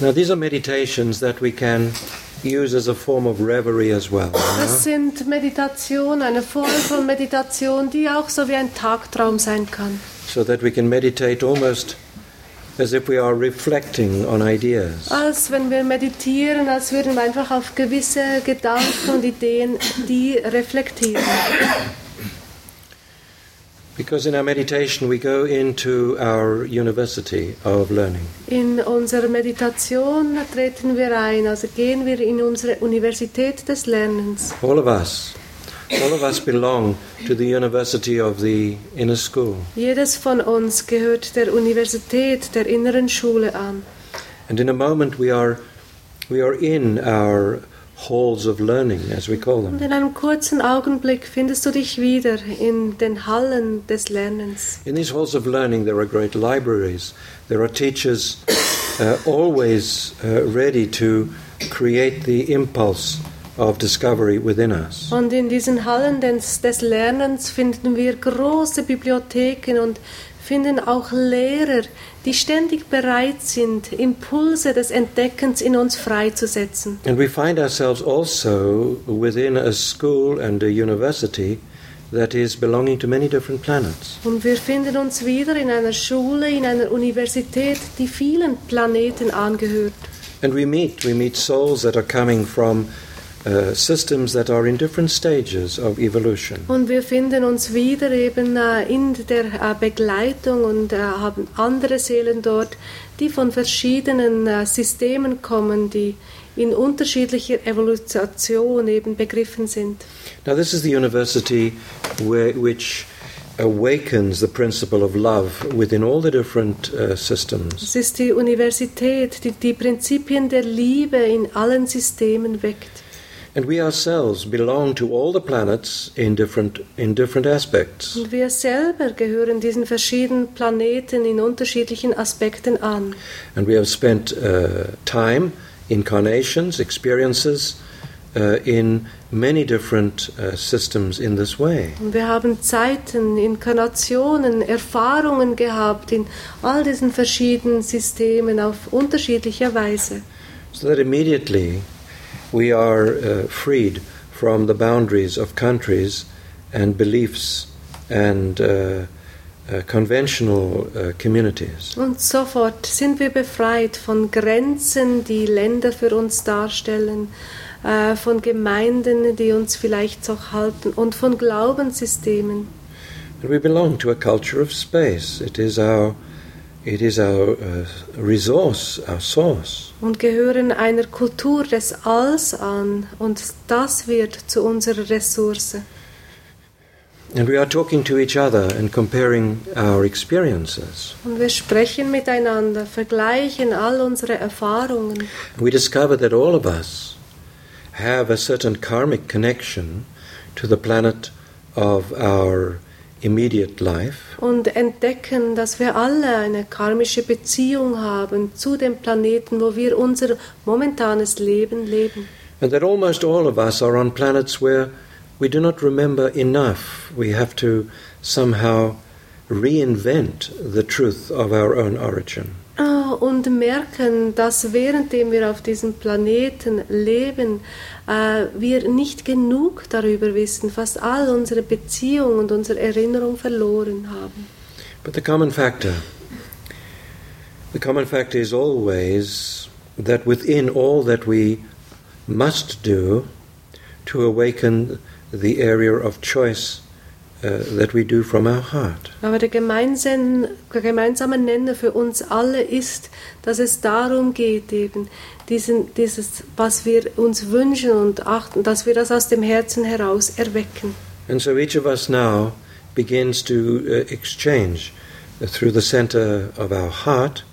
Now, these are meditations that we can use as a form of reverie as well. Das sind Meditationen, eine Form von Meditation, die auch so wie ein Tagtraum sein kann. So that we can meditate almost as if we are reflecting on ideas. Als wenn wir meditieren, als würden wir einfach auf gewisse Gedanken und Ideen die reflektieren. Because in our meditation we go into our university of learning. In unserer Meditation treten wir ein, also gehen wir in unsere Universität des Lernens. All of us, all of us belong to the university of the inner school. Jedes von uns gehört der Universität der inneren Schule an. And in a moment we are we are in our halls of learning as we call Und them. in einem kurzen Augenblick findest du dich wieder in den Hallen des Lernens. In these halls of learning there are great libraries. There are teachers uh, always uh, ready to create the impulse of discovery within us. Und in diesen Hallen des, des Lernens finden wir große Bibliotheken und finden auch Lehrer, die ständig bereit sind, Impulse des Entdeckens in uns freizusetzen. And we find ourselves also within a school and a university that is belonging to many different planets. Und wir finden uns wieder in einer Schule, in einer Universität, die vielen Planeten angehört. And we meet, we meet souls that are coming from uh, systems that are in different stages of evolution. Und wir finden uns wieder eben äh, in der äh, Begleitung und äh, haben andere Seelen dort, die von verschiedenen äh, Systemen kommen, die in unterschiedlicher Evolution eben begriffen sind. Now, this is the university where, which awakens the principle of love within all the different uh, systems. Es ist die Universität, die die Prinzipien der Liebe in allen Systemen weckt. And we ourselves belong to all the planets in different, in different aspects. Und wir selber gehören diesen verschiedenen Planeten in unterschiedlichen Aspekten an. And we have spent uh, time, incarnations, experiences uh, in many different uh, systems in this way. Und wir haben Zeiten, Inkarnationen, Erfahrungen gehabt in all diesen verschiedenen Systemen auf unterschiedliche Weise. So that immediately we are uh, freed from the boundaries of countries and beliefs and uh, uh, conventional uh, communities. Und sofort sind wir befreit von Grenzen, die Länder für uns darstellen, äh, von Gemeinden, die uns vielleicht so halten und von Glaubenssystemen. And we belong to a culture of space. It is our, it is our uh, resource, our source. Und gehören einer Kultur des Alls an und das wird zu unserer Ressource. And we are talking to each other and comparing our experiences. Und wir sprechen miteinander, vergleichen all unsere Erfahrungen. We discover that all of us have a certain karmic connection to the planet of our immediate life. und entdecken, dass wir alle eine karmische Beziehung haben zu dem Planeten, wo wir unser momentanes Leben leben. And that almost all of us are on planets where we do not remember enough. We have to somehow reinvent the truth of our own origin. Und merken, dass währenddem wir auf diesem Planeten leben, äh, wir nicht genug darüber wissen, fast all unsere Beziehung und unsere Erinnerung verloren haben. But the common factor, the common factor is always that within all that we must do to awaken the area of choice uh, that we do from our heart. Aber der gemeinsame, gemeinsame Nenner für uns alle ist, dass es darum geht, eben diesen, dieses, was wir uns wünschen und achten, dass wir das aus dem Herzen heraus erwecken. And so each of us now begins to uh, exchange uh, through the center of our heart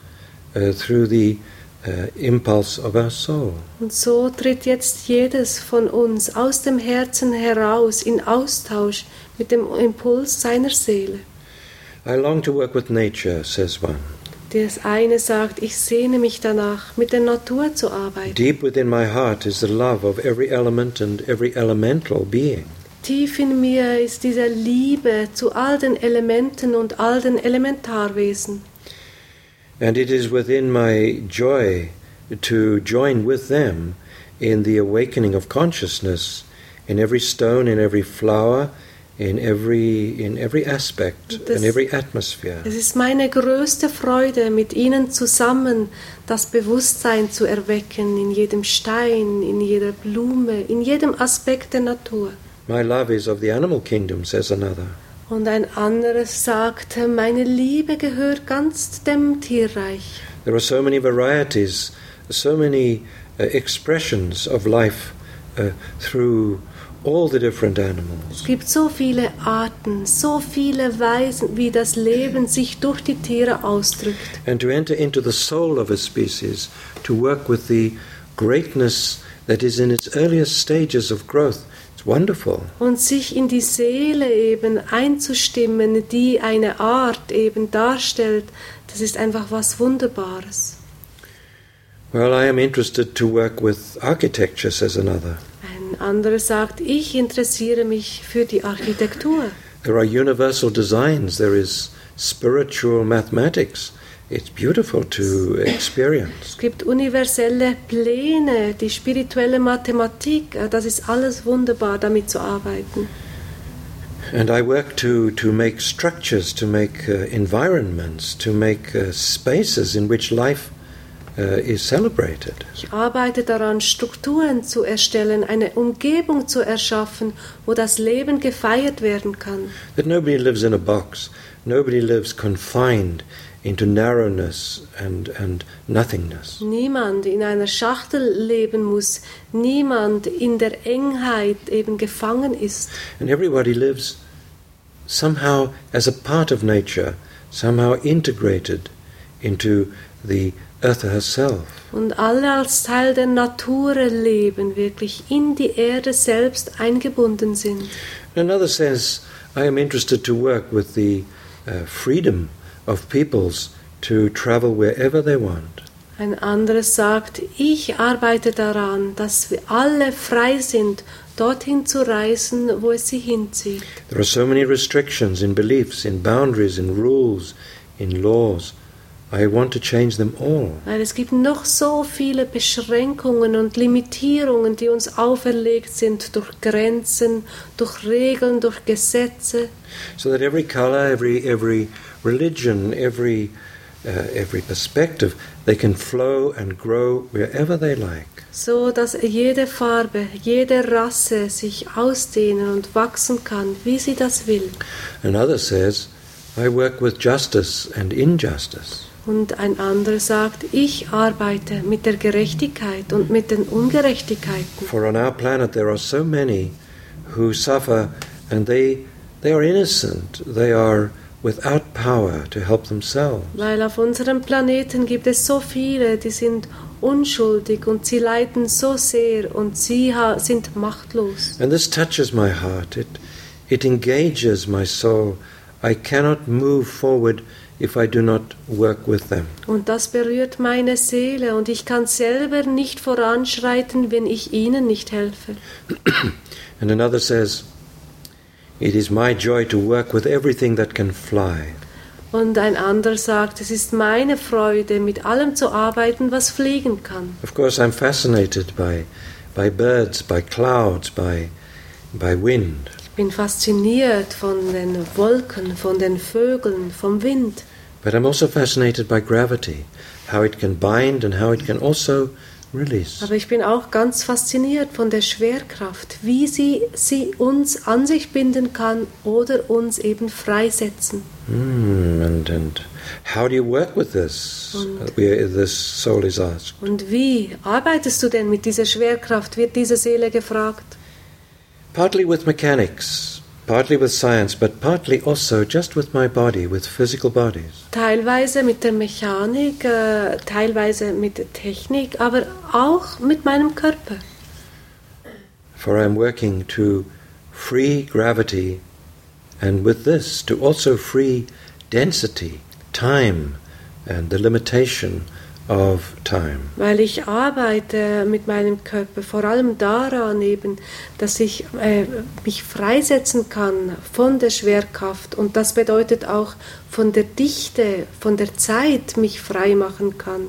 uh, through the uh, impulse of our soul. Und so tritt jetzt jedes von uns aus dem Herzen heraus in Austausch mit dem Impuls seiner Seele. I long to work with nature, says one. Das eine sagt, ich sehne mich danach, mit der Natur zu arbeiten. Deep within my heart is the love of every element and every elemental being. Tief in mir ist diese Liebe zu all den Elementen und all den Elementarwesen. And it is within my joy to join with them in the awakening of consciousness in every stone, in every flower, in every, in every aspect, Das- in every atmosphere. Es ist meine größte Freude, mit ihnen zusammen das Bewusstsein zu erwecken, in jedem Stein, in jeder Blume, in jedem Aspekt der Natur. My love is of the animal kingdom, says another. Und ein anderes sagt, meine Liebe gehört ganz dem Tierreich. There are so many varieties, so many uh, expressions of life uh, through all the different Es animals. gibt so viele Arten, so viele Weisen, wie das Leben sich durch die Tiere ausdrückt. And to enter into the soul of a species, to work with the greatness that is in its earliest stages of growth, it's wonderful. Und sich in die Seele eben einzustimmen, die eine Art eben darstellt, das ist einfach was Wunderbares. Well, I am interested to work with architecture, says another. Ein anderer sagt, ich interessiere mich für die Architektur. There are universal designs, there is spiritual mathematics. It's beautiful to experience. Es gibt universelle Pläne, die spirituelle Mathematik, äh, das ist alles wunderbar, damit zu arbeiten. And I work to, to make structures, to make uh, environments, to make uh, spaces in which life Uh, is celebrated. Ich arbeite daran, Strukturen zu erstellen, eine Umgebung zu erschaffen, wo das Leben gefeiert werden kann. That nobody lives in a box, nobody lives confined into narrowness and, and nothingness. Niemand in einer Schachtel leben muss, niemand in der Engheit eben gefangen ist. And everybody lives somehow as a part of nature, somehow integrated into the earth herself. Und alle als Teil der Natur leben, wirklich in die Erde selbst eingebunden sind. Another says, I am interested to work with the uh, freedom of peoples to travel wherever they want. Ein anderes sagt, ich arbeite daran, dass wir alle frei sind, dorthin zu reisen, wo es sie hinzieht. There are so many restrictions in beliefs, in boundaries, in rules, in laws. I want to change them all. Weil es gibt noch so viele Beschränkungen und Limitierungen, die uns auferlegt sind durch Grenzen, durch Regeln, durch Gesetze. so that every color, every every religion, every uh, every perspective, they can flow and grow wherever they like. so dass jede Farbe, jede Rasse sich ausdehnen und wachsen kann, wie sie das will. Another says, I work with justice and injustice. Und ein anderer sagt, ich arbeite mit der Gerechtigkeit und mit den Ungerechtigkeiten. For on our planet there are so many who suffer, and they they are innocent. They are without power to help themselves. Weil auf unserem Planeten gibt es so viele, die sind unschuldig und sie leiden so sehr und sie sind machtlos. And this touches my heart. It it engages my soul. I cannot move forward if I do not work with them. Und das berührt meine Seele und ich kann selber nicht voranschreiten, wenn ich ihnen nicht helfe. And another says, It is my joy to work with everything that can fly. Und ein anderer sagt, es ist meine Freude, mit allem zu arbeiten, was fliegen kann. Of course, I'm fascinated by, by birds, by clouds, by, by wind. Ich bin fasziniert von den Wolken, von den Vögeln, vom Wind. But I'm also fascinated by gravity, how it can bind and how it can also release. Aber ich bin auch ganz fasziniert von der Schwerkraft, wie sie, sie uns an sich binden kann oder uns eben freisetzen. Hmm, and, and how do you work with this? Uh, we, this soul is asked. Und wie arbeitest du denn mit dieser Schwerkraft, wird diese Seele gefragt. Partly with mechanics. partly with science, but partly also just with my body, with physical bodies. Teilweise mit der Mechanik, äh, teilweise mit der Technik, aber auch mit meinem Körper. For I'm working to free gravity, and with this to also free density, time, and the limitation of time. Weil ich arbeite mit meinem Körper vor allem daran eben, dass ich äh, mich freisetzen kann von der Schwerkraft und das bedeutet auch von der Dichte, von der Zeit mich frei machen kann.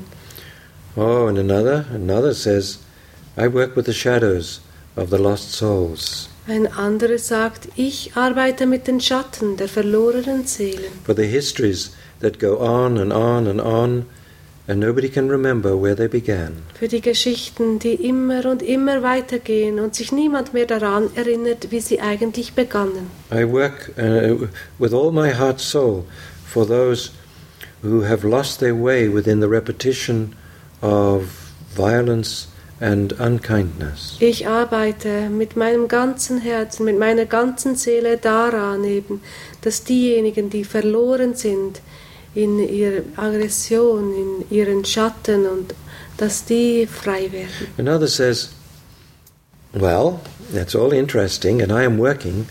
Oh, and another, another says, I work with the shadows of the lost souls. Ein anderer sagt, ich arbeite mit den Schatten der verlorenen Seelen. For the histories that go on and on and on, and nobody can remember where they began. Für die Geschichten, die immer und immer weitergehen und sich niemand mehr daran erinnert, wie sie eigentlich begannen. I work uh, with all my heart and soul for those who have lost their way within the repetition of violence and unkindness. Ich arbeite mit meinem ganzen Herzen, mit meiner ganzen Seele daran eben, dass diejenigen, die verloren sind in ihrer Aggression, in ihren Schatten und dass die frei werden. Another says, Well, that's all interesting, and I am working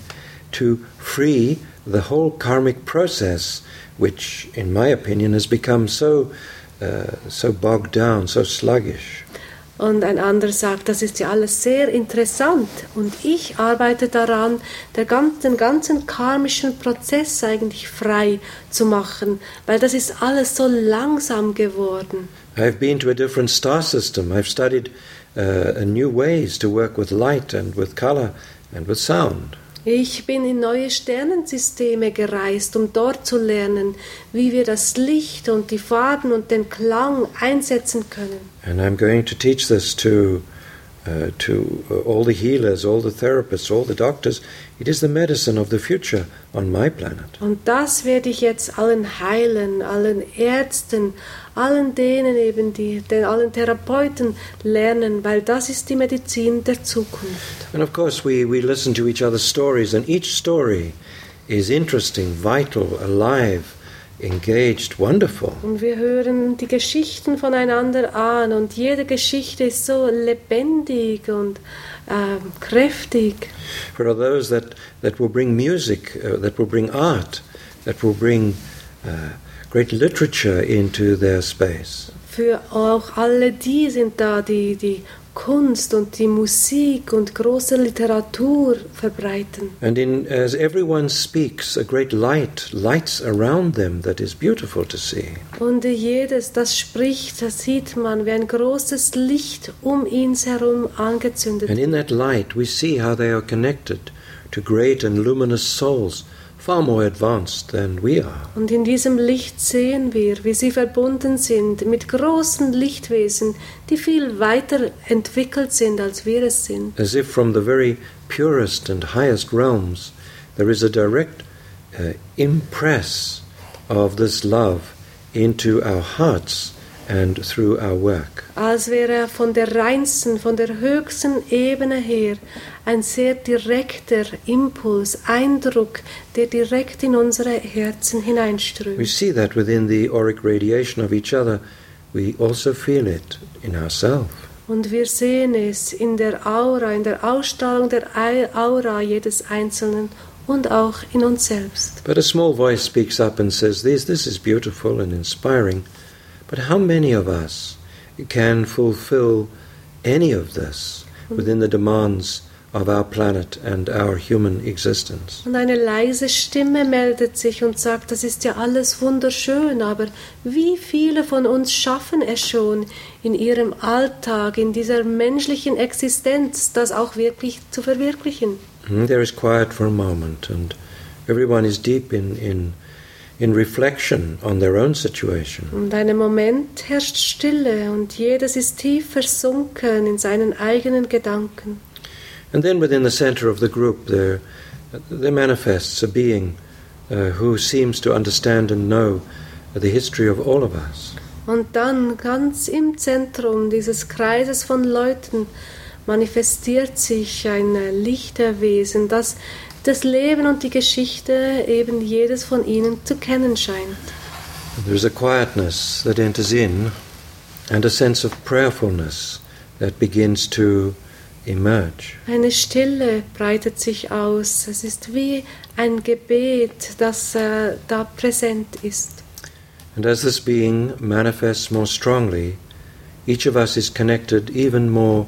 to free the whole karmic process, which, in my opinion, has become so, uh, so bogged down, so sluggish. Und ein anderer sagt, das ist ja alles sehr interessant und ich arbeite daran, ganzen, den ganzen karmischen Prozess eigentlich frei zu machen, weil das ist alles so langsam geworden. I've been to a different star system. I've studied uh, new ways to work with light and with color and with sound. Ich bin in neue Sternensysteme gereist, um dort zu lernen, wie wir das Licht und die Farben und den Klang einsetzen können. And I'm going to teach this to, uh, to uh, all the healers, all the therapists, all the doctors. It is the medicine of the future on my planet. Und das werde ich jetzt allen Heilen, allen Ärzten, allen denen eben, die, den allen Therapeuten lernen, weil das ist die Medizin der Zukunft. And of course, we, we listen to each other's stories, and each story is interesting, vital, alive, engaged, wonderful. Und wir hören die Geschichten voneinander an und jede Geschichte ist so lebendig und ähm, kräftig. For those that, that will bring music, uh, that will bring art, that will bring uh, great literature into their space. Für auch alle die sind da, die die Kunst und die Musik und große Literatur verbreiten. And in, as everyone speaks, a great light lights around them that is beautiful to see. Und jedes, das spricht, das sieht man, wie ein großes Licht um ihn herum angezündet. And in that light, we see how they are connected to great and luminous souls, far more advanced than we are. Und in diesem Licht sehen wir, wie sie verbunden sind mit großen Lichtwesen, die viel weiter entwickelt sind, als wir es sind. As if from the very purest and highest realms, there is a direct uh, impress of this love into our hearts and through our work. Als wäre er von der reinsten, von der höchsten Ebene her ein sehr direkter Impuls, Eindruck, der direkt in unsere Herzen We hineinströmt. see that within the auric radiation of each other, we also feel it in ourselves. Und wir sehen es in der Aura, in der Ausstrahlung der Aura jedes Einzelnen und auch in uns selbst. But a small voice speaks up and says, This, this is beautiful and inspiring, but how many of us can fulfill any of this within the demands of our planet and our human existence? Und eine leise Stimme meldet sich und sagt, das ist ja alles wunderschön, aber wie viele von uns schaffen es schon in ihrem Alltag, in dieser menschlichen Existenz, das auch wirklich zu verwirklichen? Hmm, There is quiet for a moment, and everyone is deep in, in, in reflection on their own situation. Und einen Moment herrscht Stille und jedes ist tief versunken in seinen eigenen Gedanken. And then within the center of the group, there, there manifests a being uh, who seems to understand and know the history of all of us. Und dann ganz im Zentrum dieses Kreises von Leuten manifestiert sich ein Lichterwesen, das das Leben und die Geschichte eben jedes von ihnen zu kennen scheint. There is a quietness that enters in and a sense of prayerfulness that begins to emerge. Eine Stille breitet sich aus. Es ist wie ein Gebet, das äh, da präsent ist. And as this being manifests more strongly, each of us is connected even more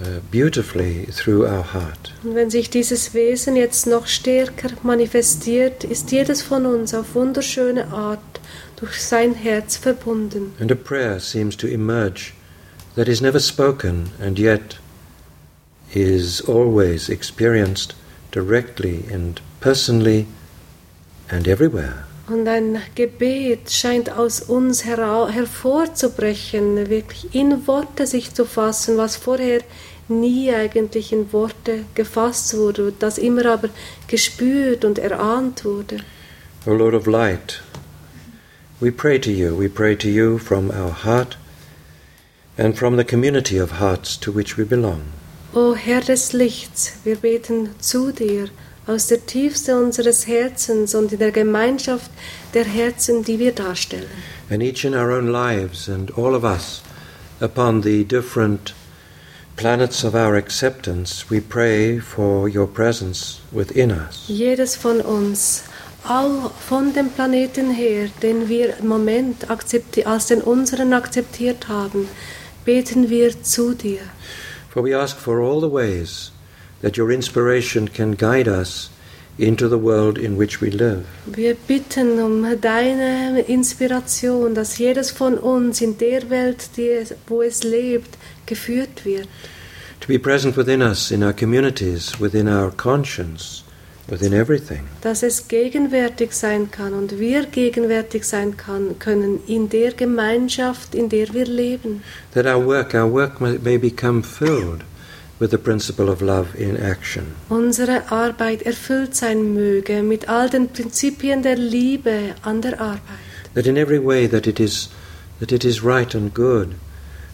uh, beautifully through our heart. Und wenn sich dieses Wesen jetzt noch stärker manifestiert, ist jedes von uns auf wunderschöne Art durch sein Herz verbunden. And a prayer seems to emerge that is never spoken and yet is always experienced directly and personally and everywhere. Und ein Gebet scheint aus uns hervorzubrechen, wirklich in Worte sich zu fassen, was vorher nie eigentlich in Worte gefasst wurde, das immer aber gespürt und erahnt wurde. O Lord of Light, we pray to you, we pray to you from our heart and from the community of hearts to which we belong. O Herr des Lichts, wir beten zu dir aus der Tiefste unseres Herzens und in der Gemeinschaft der Herzen, die wir darstellen. And each in our own lives and all of us upon the different planets of our acceptance, we pray for your presence within us. Jedes von uns, all von dem Planeten her, den wir im Moment als den unseren akzeptiert haben, beten wir zu dir. For we ask for all the ways that your inspiration can guide us into the world in which we live. Wir bitten um deine Inspiration, dass jedes von uns in der Welt, die, wo es lebt, geführt wird. To be present within us, in our communities, within our conscience, within everything. Dass es gegenwärtig sein kann und wir gegenwärtig sein kann, können in der Gemeinschaft, in der wir leben. That our work, our work may, become filled with the principle of love in action. Unsere Arbeit erfüllt sein möge mit all den Prinzipien der Liebe an der Arbeit. That in every way that it is that it is right and good,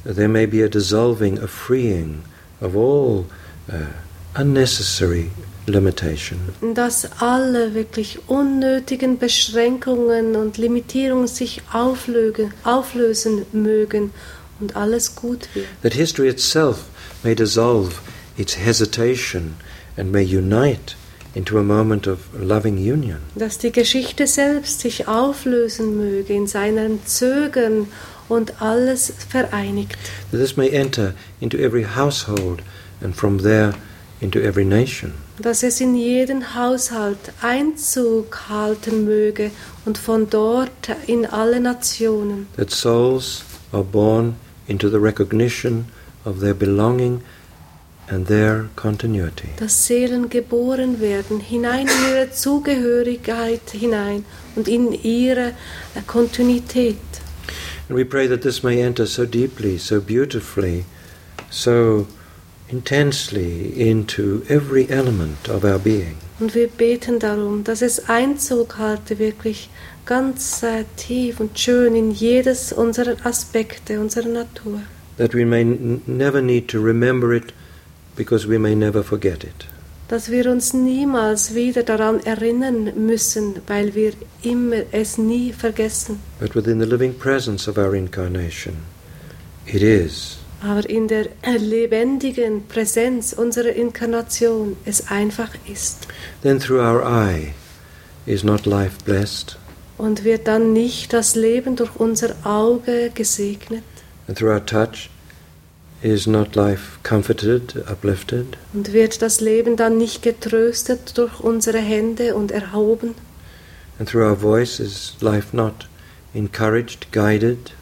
there may be a dissolving, a freeing of all uh, unnecessary limitation. Dass alle wirklich unnötigen Beschränkungen und Limitierungen sich auflögen, auflösen mögen und alles gut wird. That history itself may dissolve its hesitation and may unite into a moment of loving union. Dass die Geschichte selbst sich auflösen möge in seinem Zögern und alles vereinigt. That this may enter into every household and from there into every nation. Dass es in jeden Haushalt Einzug halten möge und von dort in alle Nationen. That souls are born into the recognition of their belonging and their continuity. Dass Seelen geboren werden, hinein in ihre Zugehörigkeit hinein und in ihre äh, Kontinuität. And we pray that this may enter so deeply, so beautifully, so intensely into every element of our being. Und wir beten darum, dass es Einzug halte wirklich ganz äh, tief und schön in jedes unserer Aspekte unserer Natur. That we may never need to remember it because we may never forget it. Dass wir uns niemals wieder daran erinnern müssen, weil wir immer es nie vergessen. But within the living presence of our incarnation, it is. Aber in der lebendigen Präsenz unserer Inkarnation es einfach ist. Then through our eye is not life blessed, Und wird dann nicht das Leben durch unser Auge gesegnet? and through our touch is not life comforted, uplifted, Und wird das Leben dann nicht getröstet durch unsere Hände und erhoben? and through our voice is life not encouraged, guided,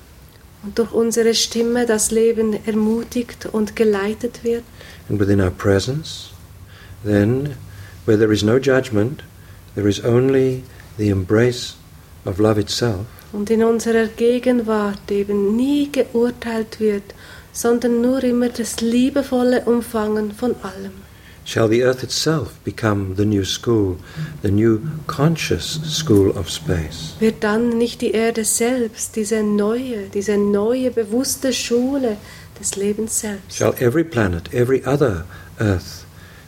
Und durch unsere Stimme das Leben ermutigt und geleitet wird? and within our presence, then where there is no judgment, there is only the embrace of love itself, Und in unserer Gegenwart eben nie geurteilt wird, sondern nur immer das liebevolle Umfangen von allem. Shall the earth itself become the new school, the new conscious school of space. Wird dann nicht die Erde selbst, diese neue, diese neue bewusste Schule des Lebens selbst? Shall every planet, every other earth,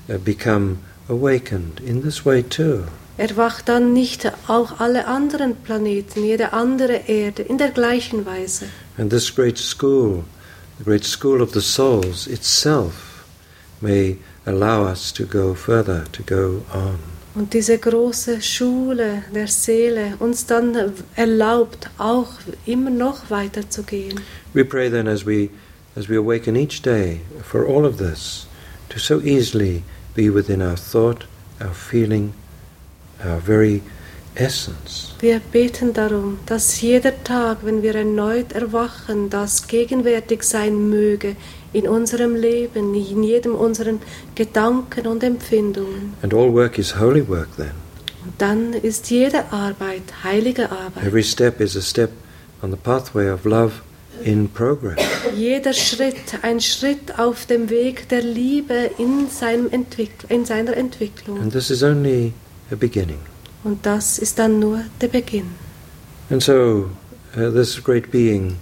uh, become awakened in this way too. Erwacht dann nicht auch alle anderen Planeten, jede andere Erde in der gleichen Weise. And this great school, the great school of the souls itself, may allow us to go further, to go on. Und diese große Schule der Seele uns dann erlaubt, auch immer noch weiterzugehen. We pray then as we as we awaken each day for all of this to so easily be within our thought, our feeling, our very essence. Wir beten darum, dass jeder Tag, wenn wir erneut erwachen, das gegenwärtig sein möge in unserem Leben, in jedem unseren Gedanken und Empfindungen. And all work is holy work then. Und dann ist jede Arbeit heilige Arbeit. Every step is a step on the pathway of love in progress. Jeder Schritt ein Schritt auf dem Weg der Liebe in, seinem Entwick in seiner Entwicklung. And this is only a beginning. Und das ist dann nur der Beginn. And so, uh, this great being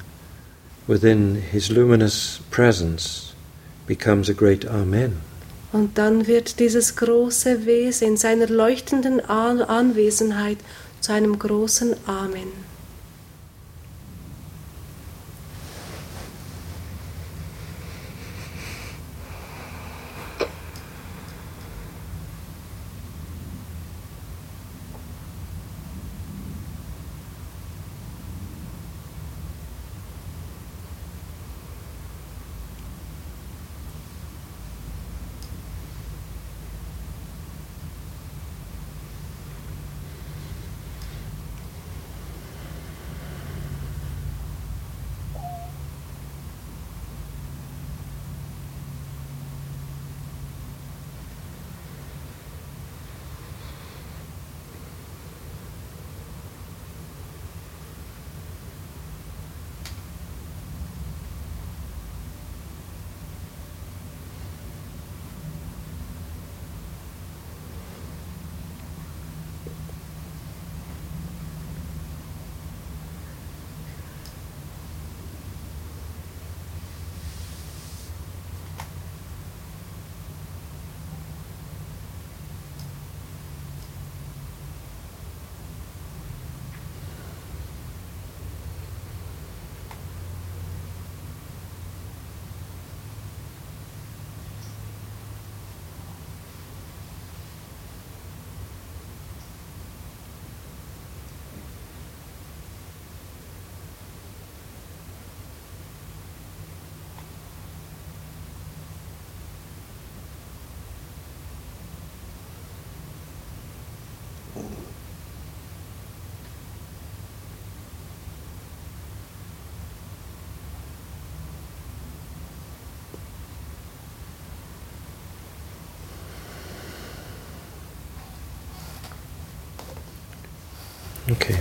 within his luminous presence becomes a great Amen. Und dann wird dieses große Wesen in seiner leuchtenden An Anwesenheit zu einem großen Amen. Okay.